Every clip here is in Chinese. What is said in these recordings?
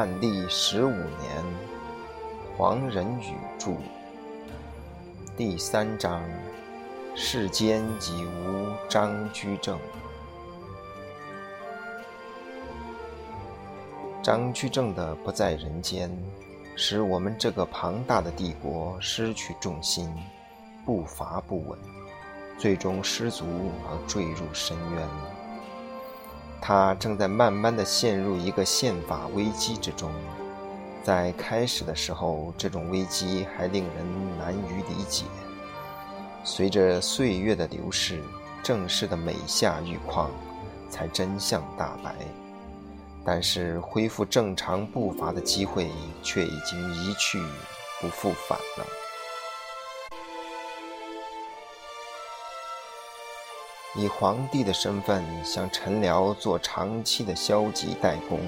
万历十五年，黄仁宇著。第三章：世间已无张居正。张居正的不在人间，使我们这个庞大的帝国失去重心，步伐不稳，最终失足而坠入深渊。他正在慢慢的陷入一个宪法危机之中，在开始的时候，这种危机还令人难于理解。随着岁月的流逝，正式的美下愈况，才真相大白。但是恢复正常步伐的机会却已经一去不复返了。以皇帝的身份向陈辽做长期的消极代工，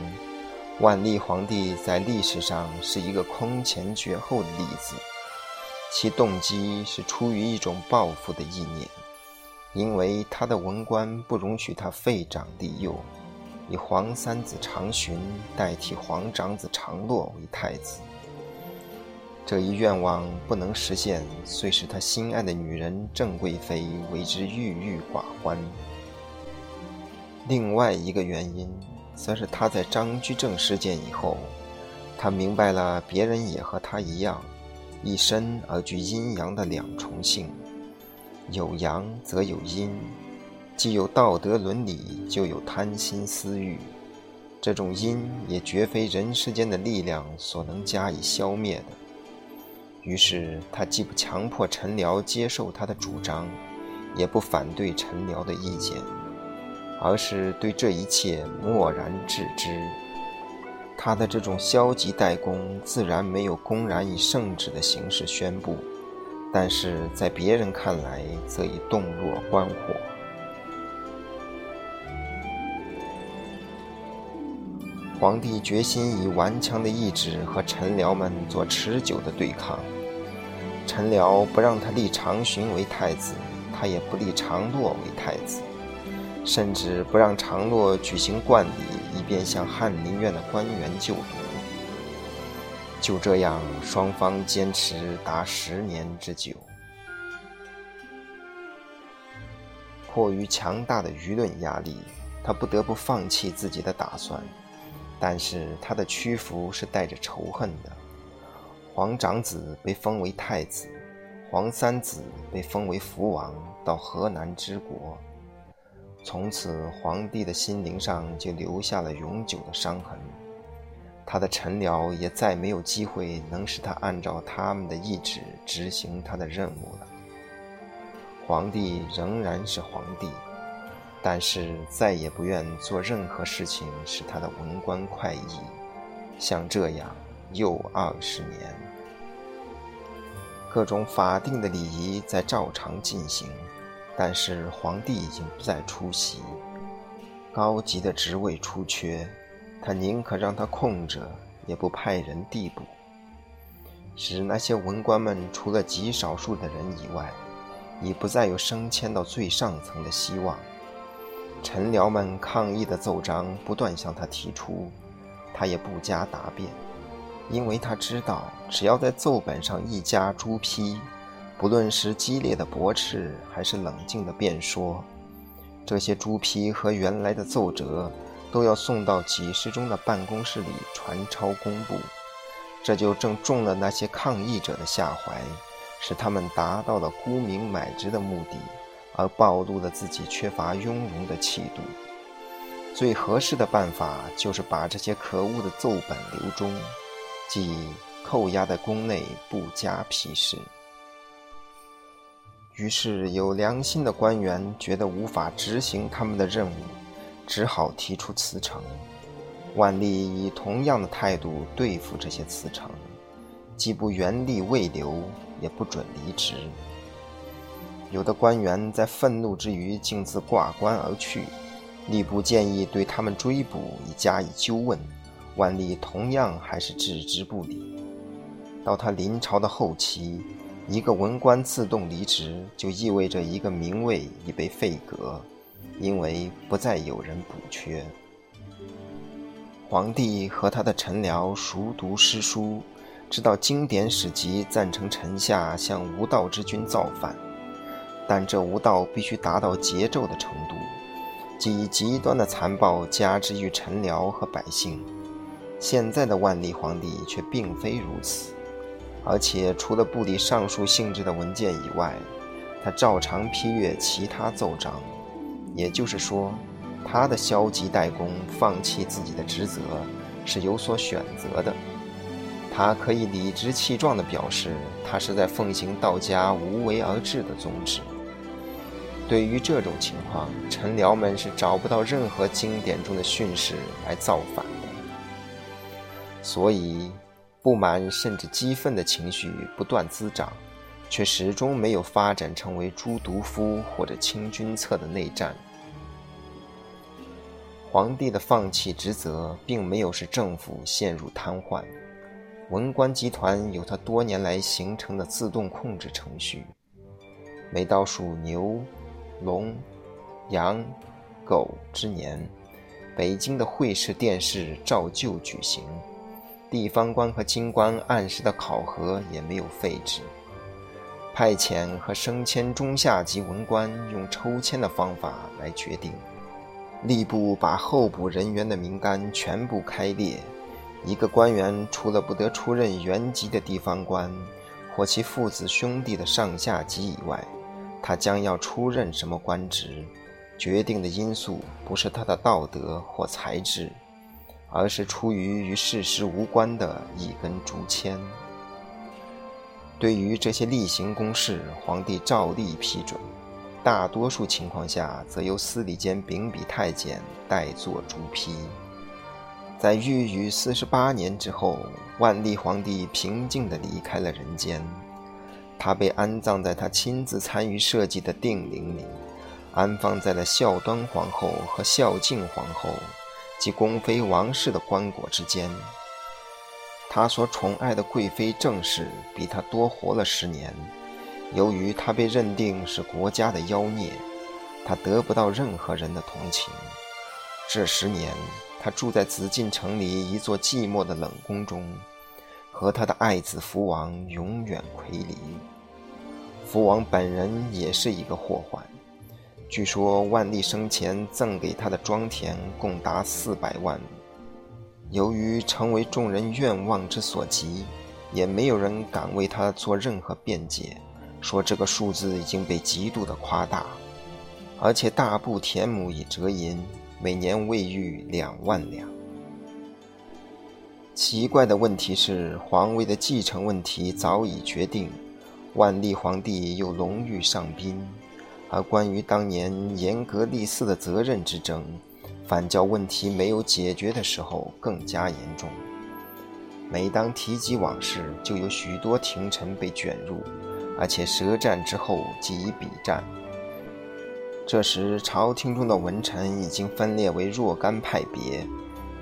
万历皇帝在历史上是一个空前绝后的例子。其动机是出于一种报复的意念，因为他的文官不容许他废长立幼，以皇三子长询代替皇长子长洛为太子。这一愿望不能实现，虽使他心爱的女人郑贵妃为之郁郁寡欢。另外一个原因，则是他在张居正事件以后，他明白了别人也和他一样，一身而具阴阳的两重性，有阳则有阴，既有道德伦理，就有贪心私欲。这种阴也绝非人世间的力量所能加以消灭的。于是，他既不强迫陈辽接受他的主张，也不反对陈辽的意见，而是对这一切漠然置之。他的这种消极怠工，自然没有公然以圣旨的形式宣布，但是在别人看来，则已洞若观火。皇帝决心以顽强的意志和臣僚们做持久的对抗。臣僚不让他立长询为太子，他也不立长洛为太子，甚至不让长洛举行冠礼，以便向翰林院的官员就读。就这样，双方坚持达十年之久。迫于强大的舆论压力，他不得不放弃自己的打算。但是他的屈服是带着仇恨的。皇长子被封为太子，皇三子被封为福王，到河南之国。从此，皇帝的心灵上就留下了永久的伤痕。他的臣僚也再没有机会能使他按照他们的意志执行他的任务了。皇帝仍然是皇帝。但是再也不愿做任何事情使他的文官快意，像这样又二十年，各种法定的礼仪在照常进行，但是皇帝已经不再出席，高级的职位出缺，他宁可让他空着，也不派人递补，使那些文官们除了极少数的人以外，已不再有升迁到最上层的希望。臣僚们抗议的奏章不断向他提出，他也不加答辩，因为他知道，只要在奏本上一加朱批，不论是激烈的驳斥还是冷静的辩说，这些朱批和原来的奏折都要送到几十中的办公室里传抄公布，这就正中了那些抗议者的下怀，使他们达到了沽名买直的目的。而暴露了自己缺乏雍容的气度。最合适的办法就是把这些可恶的奏本留中，即扣押在宫内，不加批示。于是，有良心的官员觉得无法执行他们的任务，只好提出辞呈。万历以同样的态度对付这些辞呈，既不原力未留，也不准离职。有的官员在愤怒之余，竟自挂冠而去。吏部建议对他们追捕，以加以纠问。万历同样还是置之不理。到他临朝的后期，一个文官自动离职，就意味着一个名位已被废革，因为不再有人补缺。皇帝和他的臣僚熟读诗书，知道经典史籍赞成臣下向无道之君造反，但这无道必须达到桀纣的程度，即极端的残暴加之于臣僚和百姓。现在的万历皇帝却并非如此，而且除了不理上述性质的文件以外，他照常批阅其他奏章。也就是说，他的消极怠工、放弃自己的职责是有所选择的。他可以理直气壮地表示，他是在奉行道家无为而治的宗旨。对于这种情况，臣僚们是找不到任何经典中的训示来造反的。所以，不满甚至激愤的情绪不断滋长，却始终没有发展成为朱毒夫或者清君侧的内战。皇帝的放弃职责，并没有使政府陷入瘫痪。文官集团有他多年来形成的自动控制程序。每到属牛、龙、羊、狗之年，北京的会试殿试照旧举行。地方官和京官按时的考核也没有废止，派遣和升迁中下级文官用抽签的方法来决定。吏部把候补人员的名单全部开列，一个官员除了不得出任原籍的地方官或其父子兄弟的上下级以外，他将要出任什么官职，决定的因素不是他的道德或才智。而是出于与事实无关的一根竹签。对于这些例行公事，皇帝照例批准；大多数情况下，则由司礼监秉笔太监代作朱批。在御宇四十八年之后，万历皇帝平静地离开了人间。他被安葬在他亲自参与设计的定陵里，安放在了孝端皇后和孝敬皇后。及宫妃王氏的棺椁之间，他所宠爱的贵妃郑氏比他多活了十年。由于他被认定是国家的妖孽，他得不到任何人的同情。这十年，他住在紫禁城里一座寂寞的冷宫中，和他的爱子福王永远魁离。福王本人也是一个祸患。据说万历生前赠给他的庄田共达四百万由于成为众人愿望之所及，也没有人敢为他做任何辩解，说这个数字已经被极度的夸大，而且大部田亩以折银，每年未逾两万两。奇怪的问题是，皇位的继承问题早已决定，万历皇帝又荣誉上宾。而关于当年严格立嗣的责任之争，反教问题没有解决的时候更加严重。每当提及往事，就有许多廷臣被卷入，而且舌战之后即以笔战。这时，朝廷中的文臣已经分裂为若干派别，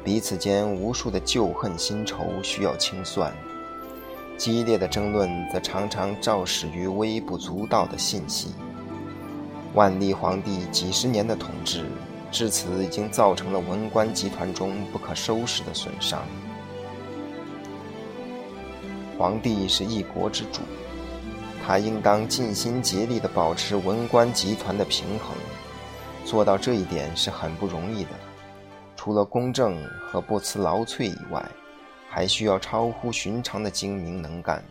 彼此间无数的旧恨新仇需要清算。激烈的争论则常常肇始于微不足道的信息。万历皇帝几十年的统治，至此已经造成了文官集团中不可收拾的损伤。皇帝是一国之主，他应当尽心竭力地保持文官集团的平衡，做到这一点是很不容易的。除了公正和不辞劳瘁以外，还需要超乎寻常的精明能干。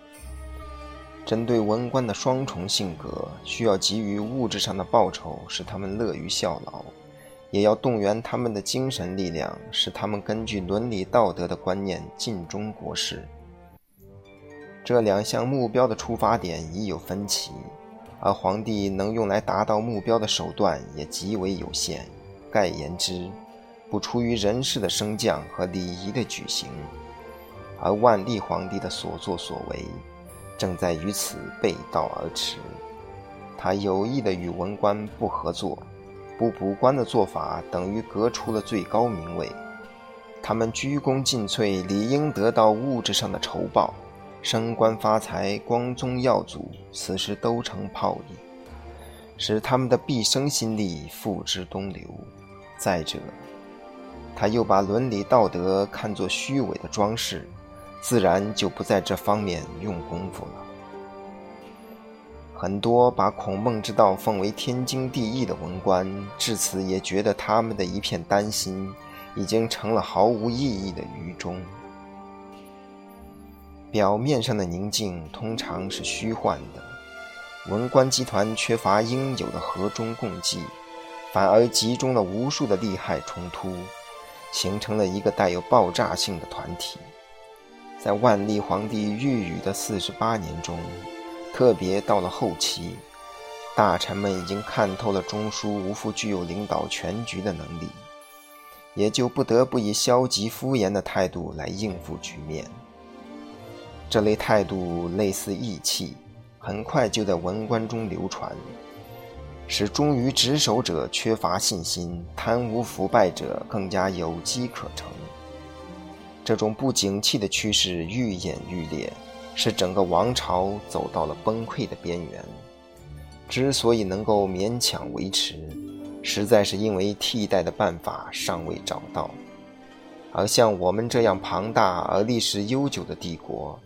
针对文官的双重性格，需要给予物质上的报酬，使他们乐于效劳；也要动员他们的精神力量，使他们根据伦理道德的观念尽忠国事。这两项目标的出发点已有分歧，而皇帝能用来达到目标的手段也极为有限。概言之，不出于人事的升降和礼仪的举行，而万历皇帝的所作所为。正在与此背道而驰，他有意的与文官不合作，不补官的做法等于革除了最高名位。他们鞠躬尽瘁，理应得到物质上的酬报，升官发财、光宗耀祖，此时都成泡影，使他们的毕生心力付之东流。再者，他又把伦理道德看作虚伪的装饰，自然就不在这方面用功夫了。很多把孔孟之道奉为天经地义的文官，至此也觉得他们的一片担心，已经成了毫无意义的愚忠。表面上的宁静通常是虚幻的，文官集团缺乏应有的和衷共济，反而集中了无数的利害冲突。形成了一个带有爆炸性的团体。在万历皇帝御宇的四十八年中，特别到了后期，大臣们已经看透了中枢无复具有领导全局的能力，也就不得不以消极敷衍的态度来应付局面。这类态度类似义气，很快就在文官中流传。使忠于职守者缺乏信心，贪污腐败者更加有机可乘。这种不景气的趋势愈演愈烈，使整个王朝走到了崩溃的边缘。之所以能够勉强维持，实在是因为替代的办法尚未找到。而像我们这样庞大而历史悠久的帝国，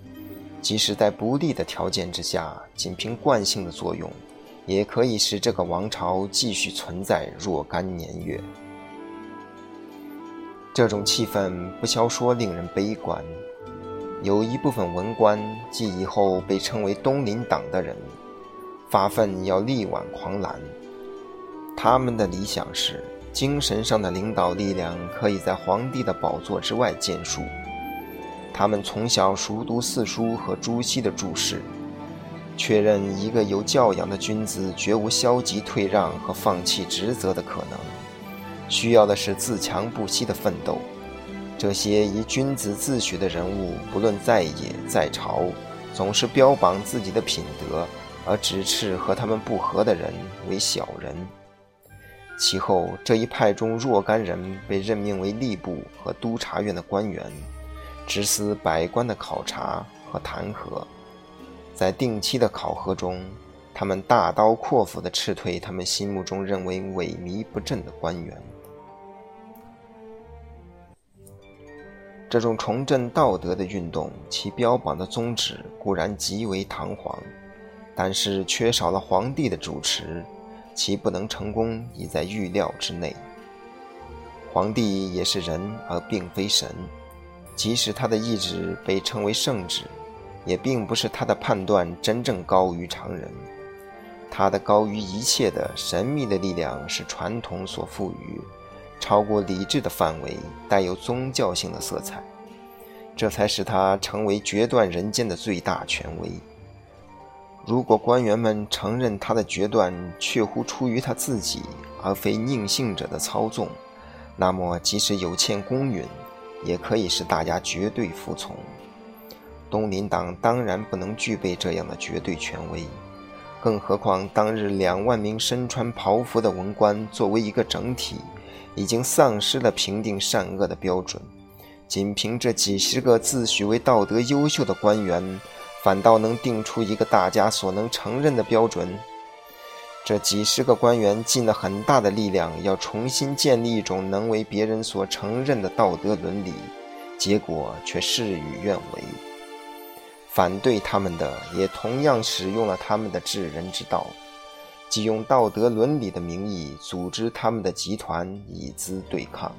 即使在不利的条件之下，仅凭惯性的作用。也可以使这个王朝继续存在若干年月。这种气氛不消说令人悲观。有一部分文官，即以后被称为东林党的人，发奋要力挽狂澜。他们的理想是，精神上的领导力量可以在皇帝的宝座之外建树。他们从小熟读四书和朱熹的注释。确认一个有教养的君子绝无消极退让和放弃职责的可能，需要的是自强不息的奋斗。这些以君子自诩的人物，不论在野在朝，总是标榜自己的品德，而指斥和他们不合的人为小人。其后，这一派中若干人被任命为吏部和督察院的官员，执司百官的考察和弹劾。在定期的考核中，他们大刀阔斧地斥退他们心目中认为萎靡不振的官员。这种重振道德的运动，其标榜的宗旨固然极为堂皇，但是缺少了皇帝的主持，其不能成功已在预料之内。皇帝也是人，而并非神，即使他的意志被称为圣旨。也并不是他的判断真正高于常人，他的高于一切的神秘的力量是传统所赋予，超过理智的范围，带有宗教性的色彩，这才使他成为决断人间的最大权威。如果官员们承认他的决断确乎出于他自己，而非佞幸者的操纵，那么即使有欠公允，也可以使大家绝对服从。东林党当然不能具备这样的绝对权威，更何况当日两万名身穿袍服的文官作为一个整体，已经丧失了评定善恶的标准。仅凭这几十个自诩为道德优秀的官员，反倒能定出一个大家所能承认的标准。这几十个官员尽了很大的力量，要重新建立一种能为别人所承认的道德伦理，结果却事与愿违。反对他们的也同样使用了他们的治人之道，即用道德伦理的名义组织他们的集团以资对抗。